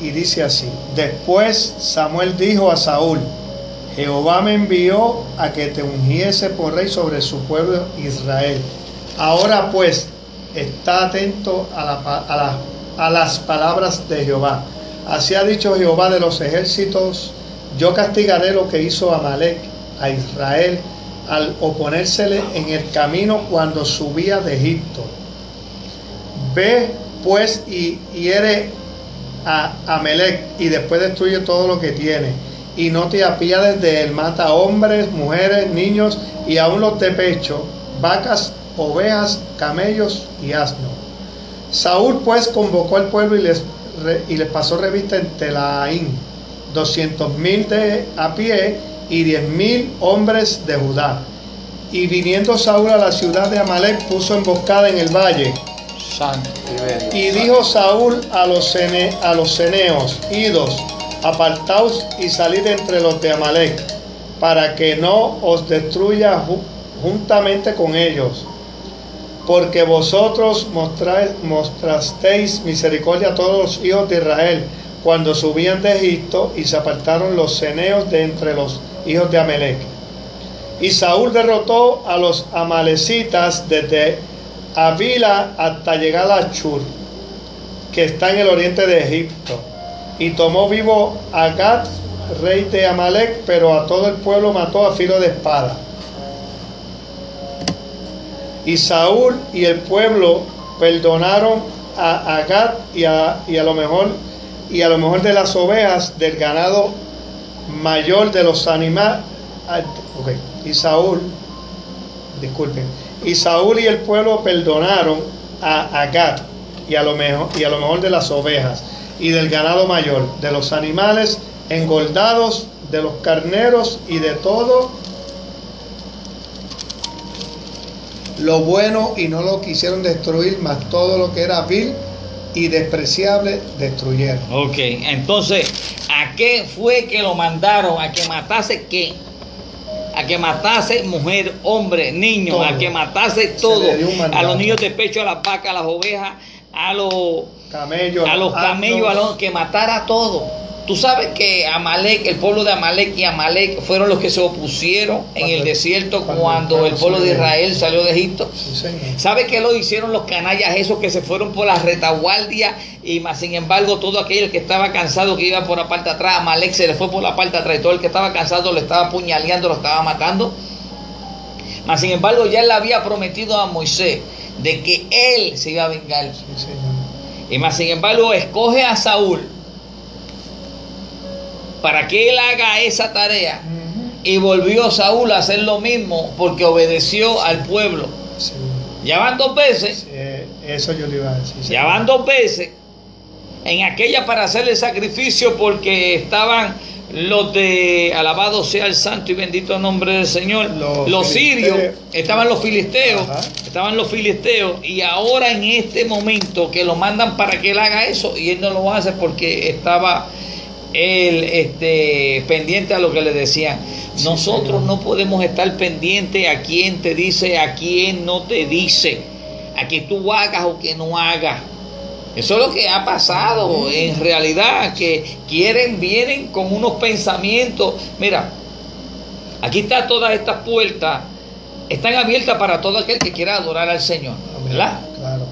Y dice así: Después Samuel dijo a Saúl: Jehová me envió a que te ungiese por rey sobre su pueblo Israel. Ahora pues, está atento a, la a la- a las palabras de Jehová. Así ha dicho Jehová de los ejércitos: Yo castigaré lo que hizo Amalek a Israel al oponérsele en el camino cuando subía de Egipto. Ve pues y hiere a Amelec y después destruye todo lo que tiene. Y no te apiades de él, mata hombres, mujeres, niños y aún los de pecho, vacas, ovejas, camellos y asnos. Saúl pues convocó al pueblo y les, y les pasó revista en Telaín, doscientos mil de a pie y diez mil hombres de Judá. Y viniendo Saúl a la ciudad de Amalek puso emboscada en el valle. Santo. Y dijo Saúl a los, cene- a los ceneos, idos, apartaos y salid entre los de Amalek, para que no os destruya ju- juntamente con ellos. Porque vosotros mostrasteis misericordia a todos los hijos de Israel cuando subían de Egipto y se apartaron los ceneos de entre los hijos de Amalek. Y Saúl derrotó a los amalecitas desde Avila hasta llegar a Chur, que está en el oriente de Egipto. Y tomó vivo a Gad, rey de Amalek, pero a todo el pueblo mató a filo de espada. Y Saúl y el pueblo perdonaron a, a Gad y a, y a lo mejor y a lo mejor de las ovejas del ganado mayor de los animales. Y Saúl, disculpen, y Saúl y el pueblo perdonaron a Agat y a lo mejor y a lo mejor de las ovejas y del ganado mayor, de los animales engordados, de los carneros y de todo lo bueno y no lo quisieron destruir, más todo lo que era vil y despreciable destruyeron. Ok, entonces, ¿a qué fue que lo mandaron? ¿A que matase qué? A que matase mujer, hombre, niño, Todo. a que matase Se todo. A los niños de pecho, a las vacas, a las ovejas, a los Camellos, a los camellos, a los que matara todo. Tú sabes que Amalek, el pueblo de Amalek y Amalek fueron los que se opusieron en el desierto cuando el pueblo de Israel salió de Egipto. Sí, señor. ¿Sabe qué lo hicieron los canallas esos que se fueron por la retaguardia y más sin embargo todo aquel que estaba cansado que iba por la parte de atrás, Amalek se le fue por la parte de atrás y todo el que estaba cansado lo estaba apuñaleando, lo estaba matando? Mas sin embargo ya él le había prometido a Moisés de que él se iba a vengar. Sí, señor. Y más sin embargo, escoge a Saúl para que él haga esa tarea. Y volvió Saúl a hacer lo mismo porque obedeció al pueblo. Sí. Ya van dos veces, Sí, eh, eso yo le iba a decir. ya van dos veces en aquella para hacer el sacrificio porque estaban los de alabado sea el santo y bendito nombre del Señor, Los los, sirios, estaban los filisteos, Ajá. estaban los filisteos y ahora en este momento que lo mandan para que él haga eso y él no lo hace porque estaba él este, pendiente a lo que le decían. Nosotros no podemos estar pendientes a quién te dice, a quién no te dice, a que tú hagas o que no hagas. Eso es lo que ha pasado en realidad, que quieren, vienen con unos pensamientos. Mira, aquí está todas estas puertas, están abiertas para todo aquel que quiera adorar al Señor. ¿verdad? Claro.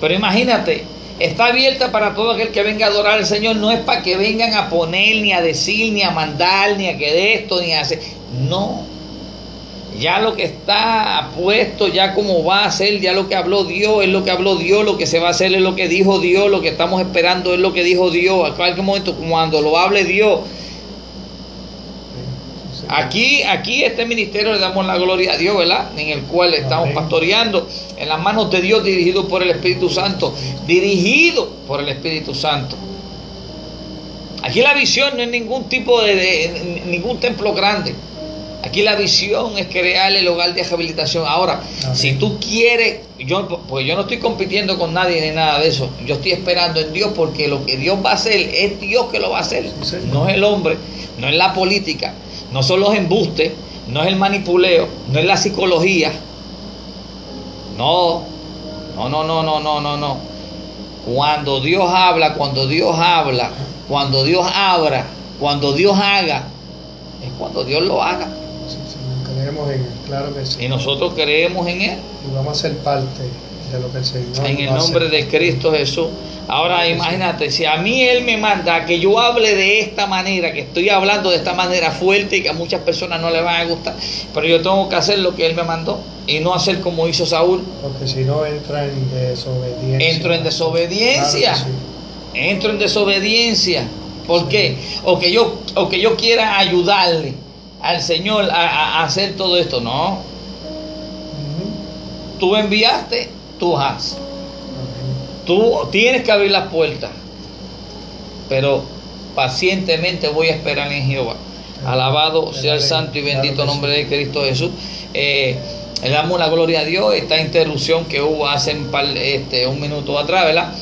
Pero imagínate, está abierta para todo aquel que venga a adorar al Señor, no es para que vengan a poner, ni a decir, ni a mandar, ni a que de esto, ni a hacer. No. Ya lo que está puesto, ya como va a ser, ya lo que habló Dios es lo que habló Dios, lo que se va a hacer es lo que dijo Dios, lo que estamos esperando es lo que dijo Dios. A cualquier momento, cuando lo hable Dios. Aquí, aquí este ministerio le damos la gloria a Dios, ¿verdad? En el cual estamos Amén. pastoreando en las manos de Dios, dirigido por el Espíritu Santo, dirigido por el Espíritu Santo. Aquí la visión no es ningún tipo de, de- ningún templo grande. Aquí la visión es crear el hogar de rehabilitación. Ahora, Amén. si tú quieres, yo, pues yo no estoy compitiendo con nadie ni nada de eso. Yo estoy esperando en Dios porque lo que Dios va a hacer es Dios que lo va a hacer. Sí. No es el hombre, no es la política, no son los embustes, no es el manipuleo, no es la psicología. No, no, no, no, no, no, no, no. Cuando Dios habla, cuando Dios habla, cuando Dios abra, cuando Dios haga, es cuando Dios lo haga. Creemos en él, claro que sí. Y nosotros creemos en Él, Y vamos a ser parte de lo que el Señor en el nombre de Cristo Jesús. Ahora imagínate, si a mí Él me manda a que yo hable de esta manera, que estoy hablando de esta manera fuerte y que a muchas personas no les van a gustar, pero yo tengo que hacer lo que Él me mandó y no hacer como hizo Saúl. Porque si no entra en desobediencia. Entro en desobediencia. Claro que sí. Entro en desobediencia. ¿Por qué? O que yo, o que yo quiera ayudarle al Señor a, hacer todo esto. No. Tú enviaste, tú. Amén. Tú tienes que abrir las puertas. Pero pacientemente voy a esperar en Jehová. Alabado sea el santo y bendito nombre de Cristo Jesús. Eh, le damos la gloria a Dios. Esta interrupción que hubo hace un, par- este, un minuto atrás, ¿verdad?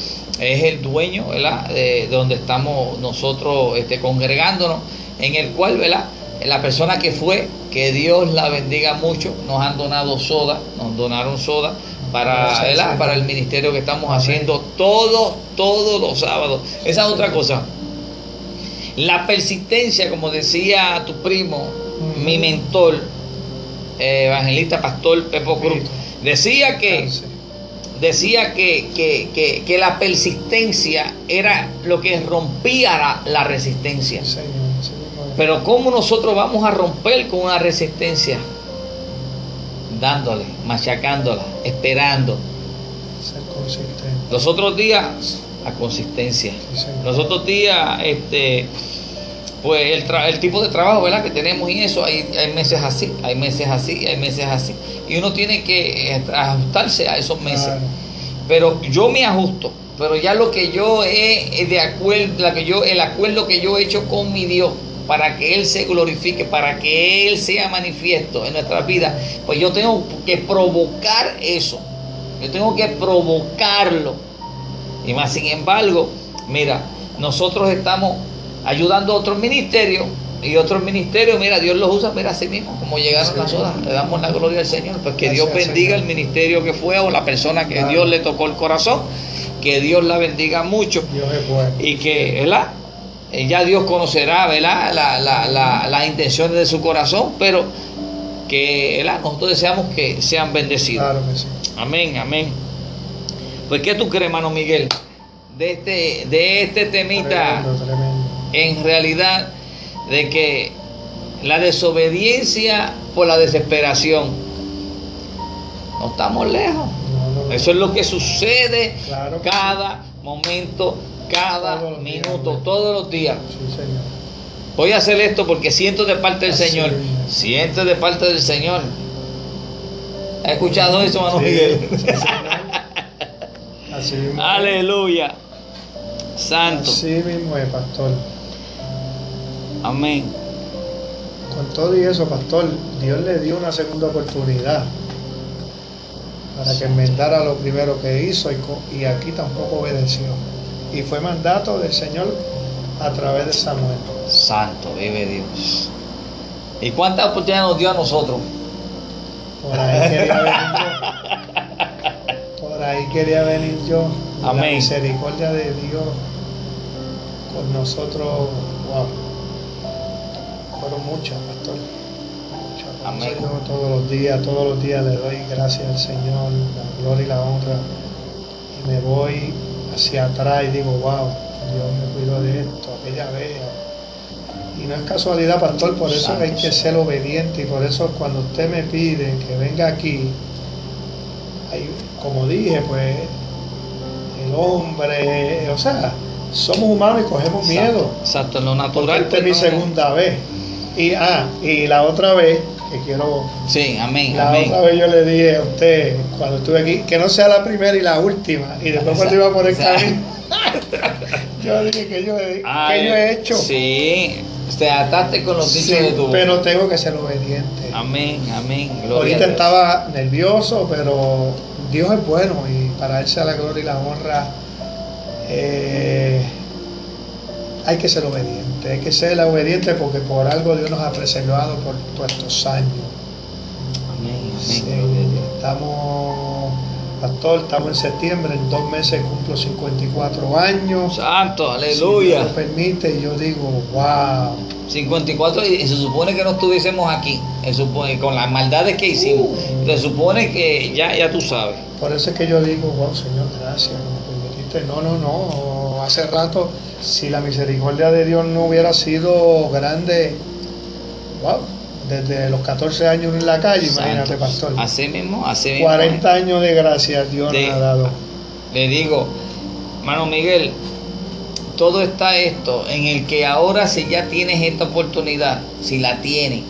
Es el dueño, ¿verdad? De, de donde estamos nosotros este, congregándonos, en el cual, ¿verdad? La persona que fue, que Dios la bendiga mucho, nos han donado soda, nos donaron soda para, para el ministerio que estamos haciendo todos, todos los sábados. Esa es otra cosa. La persistencia, como decía tu primo, Ujú. mi mentor, eh, evangelista pastor Pepo Cruz, decía que, Descanse. decía que, que- que- que la persistencia era lo que rompía la, la resistencia. Señor. Pero ¿cómo nosotros vamos a romper con una resistencia? Dándole, machacándola, esperando. ser consistente. Los otros días, la consistencia. Sí. Los otros días, este, pues el, tra- el tipo de trabajo, ¿verdad? Que tenemos y eso, hay, hay meses así, hay meses así, hay meses así. Y uno tiene que eh, ajustarse a esos meses. Claro. Pero yo me ajusto. Pero ya lo que yo he de acuerdo, la que yo, el acuerdo que yo he hecho con mi Dios para que Él se glorifique, para que Él sea manifiesto en nuestras vidas, pues yo tengo que provocar eso. Yo tengo que provocarlo. Y más sin embargo, mira, nosotros estamos ayudando a otros ministerios y otros ministerios, mira, Dios los usa, mira, así mismo, como llegaron Sí. las horas, le damos la gloria al Señor, pues que Dios bendiga el ministerio que fue o la persona que Claro. Dios le tocó el corazón, que Dios la bendiga mucho Dios es bueno. y que, ¿verdad? Eh, Ya Dios conocerá, ¿verdad? La, la, la, las intenciones de su corazón, pero que, ¿verdad? Nosotros deseamos que sean bendecidos. Claro que sí. Amén, amén. Pues, ¿qué tú crees, hermano Miguel? De este, de este temita, Tremendo, tremendo. en realidad, de que la desobediencia por la desesperación, no estamos lejos. No, no, no. Eso es lo que sucede Claro cada momento, cada Todos los días, minuto, todos los días. Sí, Señor. Voy a hacer esto porque siento de parte del Así Señor. Siento de parte del Señor. ¿Has escuchado eso, hermano Sí, Miguel? Así mismo. Aleluya. Santo. Así mismo es, pastor. Amén. Con todo y eso, pastor, Dios le dio una segunda oportunidad para que enmendara lo primero que hizo y aquí tampoco obedeció. Y fue mandato del Señor a través de Samuel. Santo, vive Dios. ¿Y cuántas oportunidades nos dio a nosotros? Por ahí quería venir yo. Por ahí quería venir yo. La Amén. misericordia de Dios con nosotros, wow. Fueron muchas, pastor. Muchas. Amén. yo todos los días, todos los días le doy gracias al Señor, la gloria y la honra. Y me voy hacia atrás y digo, wow, Dios me cuidó de esto, aquella vez. Y no es casualidad, pastor, por eso hay que ser obediente y por eso cuando usted me pide que venga aquí, hay- como dije, pues el hombre, o sea, somos humanos y cogemos miedo. Exacto, lo natural. esta es mi pues, no- segunda vez. Y, ah, y la otra vez, que quiero, Sí, amén, la amén. otra vez yo le dije a usted, cuando estuve aquí, que no sea la primera y la última. Y después cuando iba por el camino, yo dije que yo, Ay, que yo he hecho. Sí, te ataste con los dichos Sí, de tu boca. pero tengo que ser obediente. Amén, amén. Gloria Ahorita estaba nervioso, pero Dios es bueno y para Él sea la gloria y la honra. eh, hay que ser obediente, hay que ser obediente porque por algo Dios nos ha preservado por todos estos años. Amén, amén. Sí, estamos, pastor, estamos en septiembre, en dos meses cumplo 54 años. Santo, Si Dios aleluya. lo permite, y yo digo, wow. 54 y, y se supone que no estuviésemos aquí, se supone, con las maldades que hicimos. Uh. Se supone que ya, ya tú sabes. Por eso es que yo digo, wow, Señor, gracias, No, no, no. Hace rato, si la misericordia de Dios no hubiera sido grande, wow, desde los 14 años en la calle, imagínate, pastor. Así mismo, así mismo. 40 años de gracia Dios nos ha dado. Le digo, hermano Miguel, todo está esto en el que ahora si ya tienes esta oportunidad, si la tienes,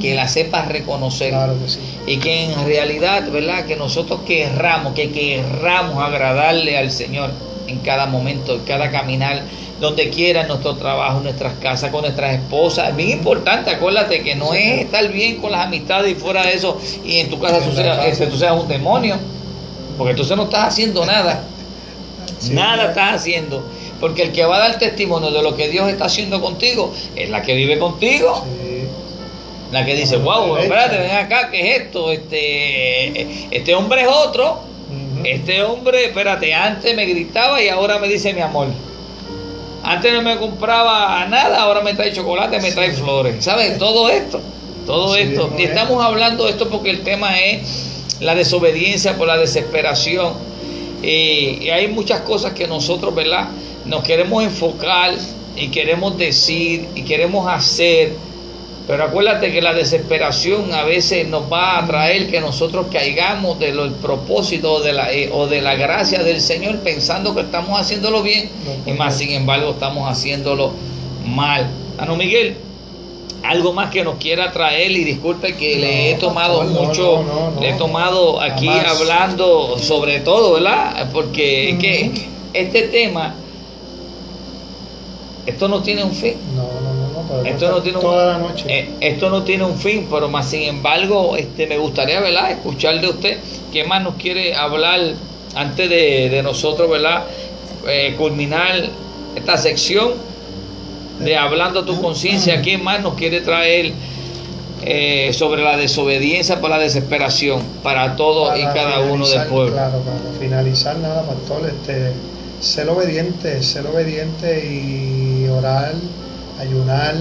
que la sepas reconocer. Claro que sí. Y que en realidad, ¿verdad? Que nosotros querramos, que querramos agradarle al Señor en cada momento, en cada caminar, donde quiera, en nuestro trabajo, en nuestras casas, con nuestras esposas. Es bien importante, acuérdate que no es estar bien con las amistades y fuera de eso, y en tu casa tú seas, este, tú seas un demonio, porque entonces no estás haciendo nada. Sí, Nada estás haciendo. Porque el que va a dar testimonio de lo que Dios está haciendo contigo es la que vive contigo. Sí. La que dice, wow, espérate, ven acá, ¿qué es esto? Este, este hombre es otro. Este hombre, espérate, antes me gritaba y ahora me dice mi amor. Antes no me compraba nada, ahora me trae chocolate, me trae flores. ¿Sabes? Todo esto, todo esto. Y es. estamos hablando de esto porque el tema es la desobediencia por la desesperación. Y, y hay muchas cosas que nosotros, ¿verdad? Nos queremos enfocar y queremos decir y queremos hacer. Pero acuérdate que la desesperación a veces nos va a traer que nosotros caigamos del propósito de la, eh, o de la gracia del Señor pensando que estamos haciéndolo bien y más sin embargo estamos haciéndolo mal. Ano Miguel, algo más que nos quiera traer y disculpe que le he tomado no, mucho, no, le he tomado aquí Jamás. hablando sobre todo, ¿verdad? Porque es que este tema, esto no tiene un fin. No, no, Esto no tiene un, toda la noche. eh, esto no tiene un fin, pero más sin embargo, este, me gustaría, ¿verdad? Escuchar de usted qué más nos quiere hablar antes de, de nosotros, ¿verdad? eh, culminar esta sección de hablando a tu conciencia. ¿Quién más nos quiere traer eh, sobre la desobediencia por la desesperación para todos y cada uno del pueblo? Claro, para finalizar nada, pastor, este, ser obediente, ser obediente y orar, ayunar,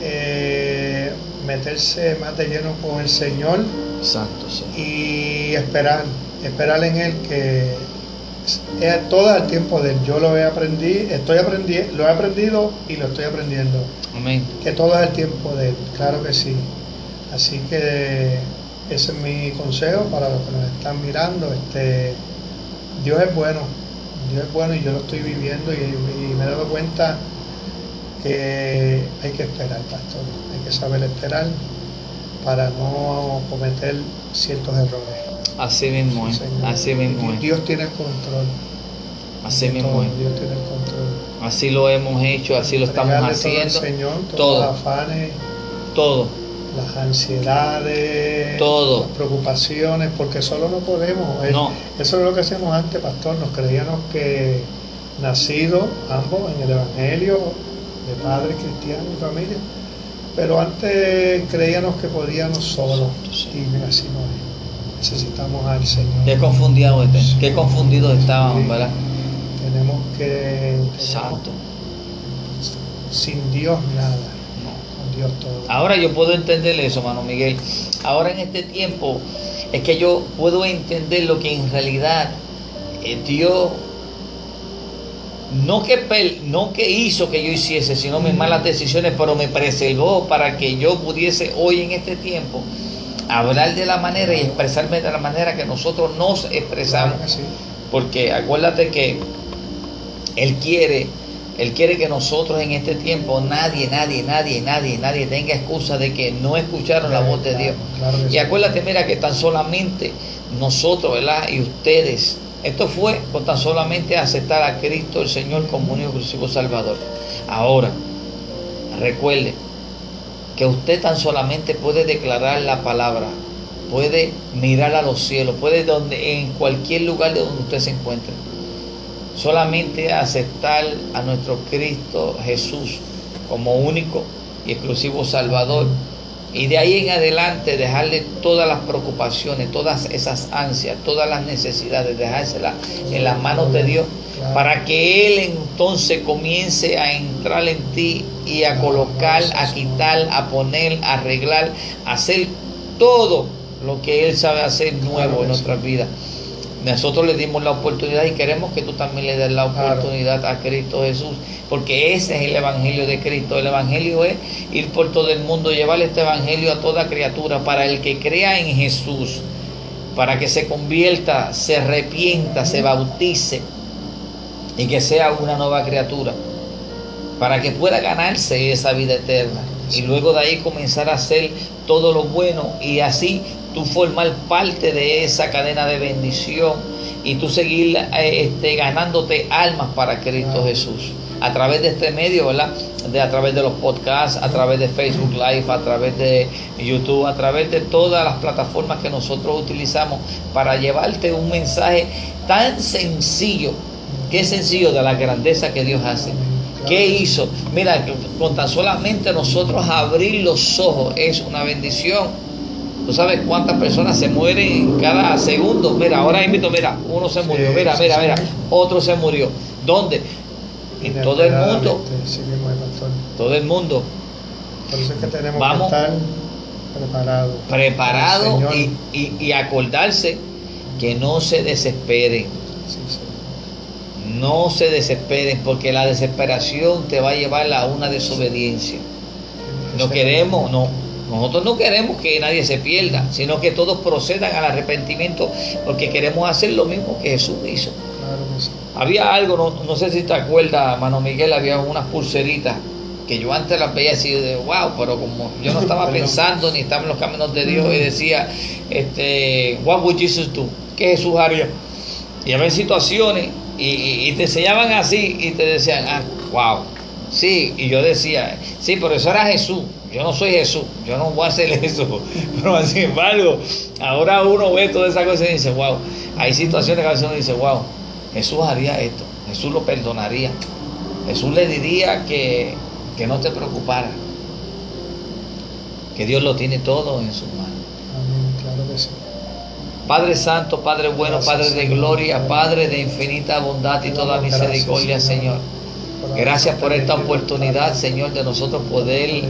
eh, meterse más de lleno con el Señor Santo, y esperar, esperar en Él que es todo el tiempo de Él. Yo lo he aprendido, estoy aprendiendo, lo he aprendido y lo estoy aprendiendo. Amén. Que todo es el tiempo de Él, claro que sí. Así que ese es mi consejo para los que nos están mirando. Este, Dios es bueno, Dios es bueno y yo lo estoy viviendo y, y me he dado cuenta que hay que esperar, pastor. Hay que saber esperar para no cometer ciertos errores. Así mismo es, Señor. así mismo es, Dios tiene el control. así mismo es. Dios tiene el control. Así lo hemos hecho, así lo estamos todo haciendo. Señor, Todo. los afanes, Todo, las ansiedades, Todo. las preocupaciones, porque solo no podemos. No. Eso es lo que hacíamos antes, pastor. Nos creíamos que nacidos ambos en el Evangelio, de padres cristianos y familia, pero antes creíamos que podíamos solos. Sí. Y así no es. Necesitamos al Señor. qué confundidos, este- qué confundidos estábamos, Sí. ¿verdad? Tenemos que. Santo. Sin Dios nada, No. con Dios todo. Ahora yo puedo entender eso, mano Miguel. Ahora en este tiempo es que yo puedo entender lo que en realidad eh, Dios no que, pel- no que hizo que yo hiciese, sino mis malas decisiones, pero me preservó para que yo pudiese hoy en este tiempo hablar de la manera y expresarme de la manera que nosotros nos expresamos. Claro que sí. Porque acuérdate que Él quiere, Él quiere que nosotros en este tiempo, nadie, nadie, nadie, nadie, nadie tenga excusa de que no escucharon la voz de Dios. Claro Y sí. acuérdate, mira, que tan solamente nosotros, ¿verdad? Y ustedes, esto fue con tan solamente aceptar a Cristo el Señor como único y exclusivo Salvador. Ahora, recuerde que usted tan solamente puede declarar la palabra, puede mirar a los cielos, puede donde, en cualquier lugar de donde usted se encuentre. Solamente aceptar a nuestro Cristo Jesús como único y exclusivo Salvador. Y de ahí en adelante dejarle todas las preocupaciones, todas esas ansias, todas las necesidades, dejárselas en las manos de Dios para que Él entonces comience a entrar en ti y a colocar, a quitar, a poner, a arreglar, a hacer todo lo que Él sabe hacer nuevo en nuestras vidas. Nosotros le dimos la oportunidad y queremos que tú también le des la Claro. oportunidad a Cristo Jesús, porque ese es el Evangelio de Cristo. El Evangelio es ir por todo el mundo, llevarle este Evangelio a toda criatura, para el que crea en Jesús, para que se convierta, se arrepienta, se bautice y que sea una nueva criatura, para que pueda ganarse esa vida eterna y luego de ahí comenzar a hacer todo lo bueno y así tú formar parte de esa cadena de bendición y tú seguir eh, este, ganándote almas para Cristo. Jesús a través de este medio, ¿verdad? De, a través de los podcasts, a través de Facebook Live, a través de YouTube, a través de todas las plataformas que nosotros utilizamos para llevarte un mensaje tan sencillo, que sencillo de la grandeza que Dios hace. ¿Qué hizo? Mira, con tan solamente nosotros abrir los ojos es una bendición. Tú sabes cuántas personas se mueren cada segundo. Mira, ahora invito, mira, uno se murió, Sí, mira, sí, mira, sí. mira, otro se murió. ¿Dónde? En todo el mundo, todo el mundo Por eso es que tenemos Vamos. que estar preparados. preparado y, y- y acordarse que no se desesperen. No se desesperen porque la desesperación te va a llevar a una desobediencia. No queremos, no. Nosotros no queremos que nadie se pierda, sino que todos procedan al arrepentimiento porque queremos hacer lo mismo que Jesús hizo. Claro que sí. Había algo, no, no sé si te acuerdas, Mano Miguel, había unas pulseritas que yo antes las veía así de wow, pero como yo no estaba pensando ni estaba en los caminos de Dios y decía, este, what would Jesus do? ¿Qué Jesús haría? Y había situaciones y, y- y te enseñaban así y te decían, ah, wow, sí, y yo decía, sí, pero eso era Jesús, yo no soy Jesús, yo no voy a hacer eso, pero sin embargo, ahora uno ve toda esa cosa y dice, wow, hay situaciones que a veces uno dice, wow, Jesús haría esto. Jesús lo perdonaría. Jesús le diría que, que no te preocupara, que Dios lo tiene todo en sus manos. Amén, claro que sí. Padre Santo, Padre bueno, Gracias, Padre de gloria, Padre de infinita bondad y toda misericordia, Señor. Gracias por esta oportunidad Señor, de nosotros poder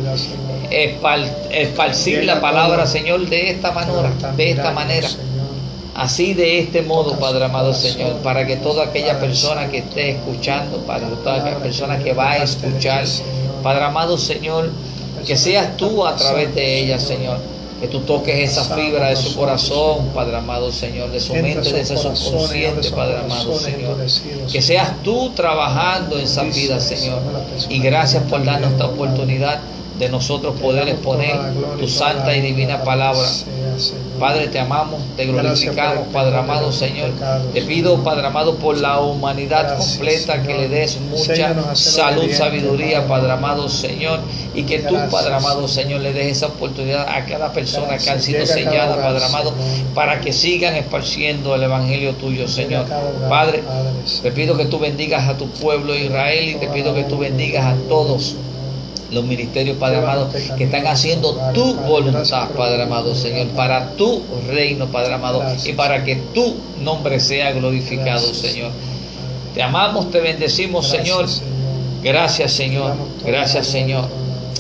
esparcir la palabra, Señor, de esta manera, de esta manera. Así de este modo, Padre amado Señor, para que toda aquella persona que esté escuchando, Padre, toda aquella persona que va a escuchar. Padre amado Señor, que seas tú a través de ella, Señor. Que tú toques esa fibra de su corazón, Padre amado Señor, de su mente, de ese subconsciente, Padre amado Señor. Que seas tú trabajando en esa vida, Señor. Y gracias por darnos esta oportunidad de nosotros poder exponer tu santa y divina palabra. Padre, te amamos, te glorificamos, Padre amado Señor. Te pido, Padre amado, por la humanidad completa que le des mucha salud, sabiduría, Padre. Amado Señor. Y que tú, Padre amado Señor. Le des esa oportunidad a cada persona que han sido selladas, Padre amado, para que sigan esparciendo el Evangelio tuyo, Señor. Padre, te pido que tú bendigas a tu pueblo Israel y te pido que tú bendigas a todos los ministerios, Padre amado, que están haciendo tu voluntad, Padre amado, Señor, para tu reino, Padre amado, y para que tu nombre sea glorificado, Señor. Te amamos, te bendecimos, Señor. Gracias, Señor. Gracias, Señor.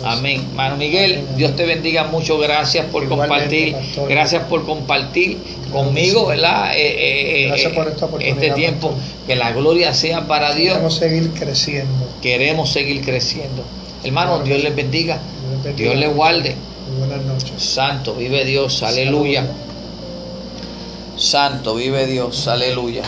Amén. Mano Miguel, Dios te bendiga mucho. Gracias por compartir. Gracias por compartir conmigo, ¿verdad? Eh, eh, eh, Gracias por esta oportunidad, este tiempo. Que la gloria sea para Dios. Queremos seguir creciendo. Queremos seguir creciendo. Hermano, Dios les bendiga. Dios les guarde. Buenas noches. Santo, vive Dios. Aleluya. Santo, vive Dios. Aleluya.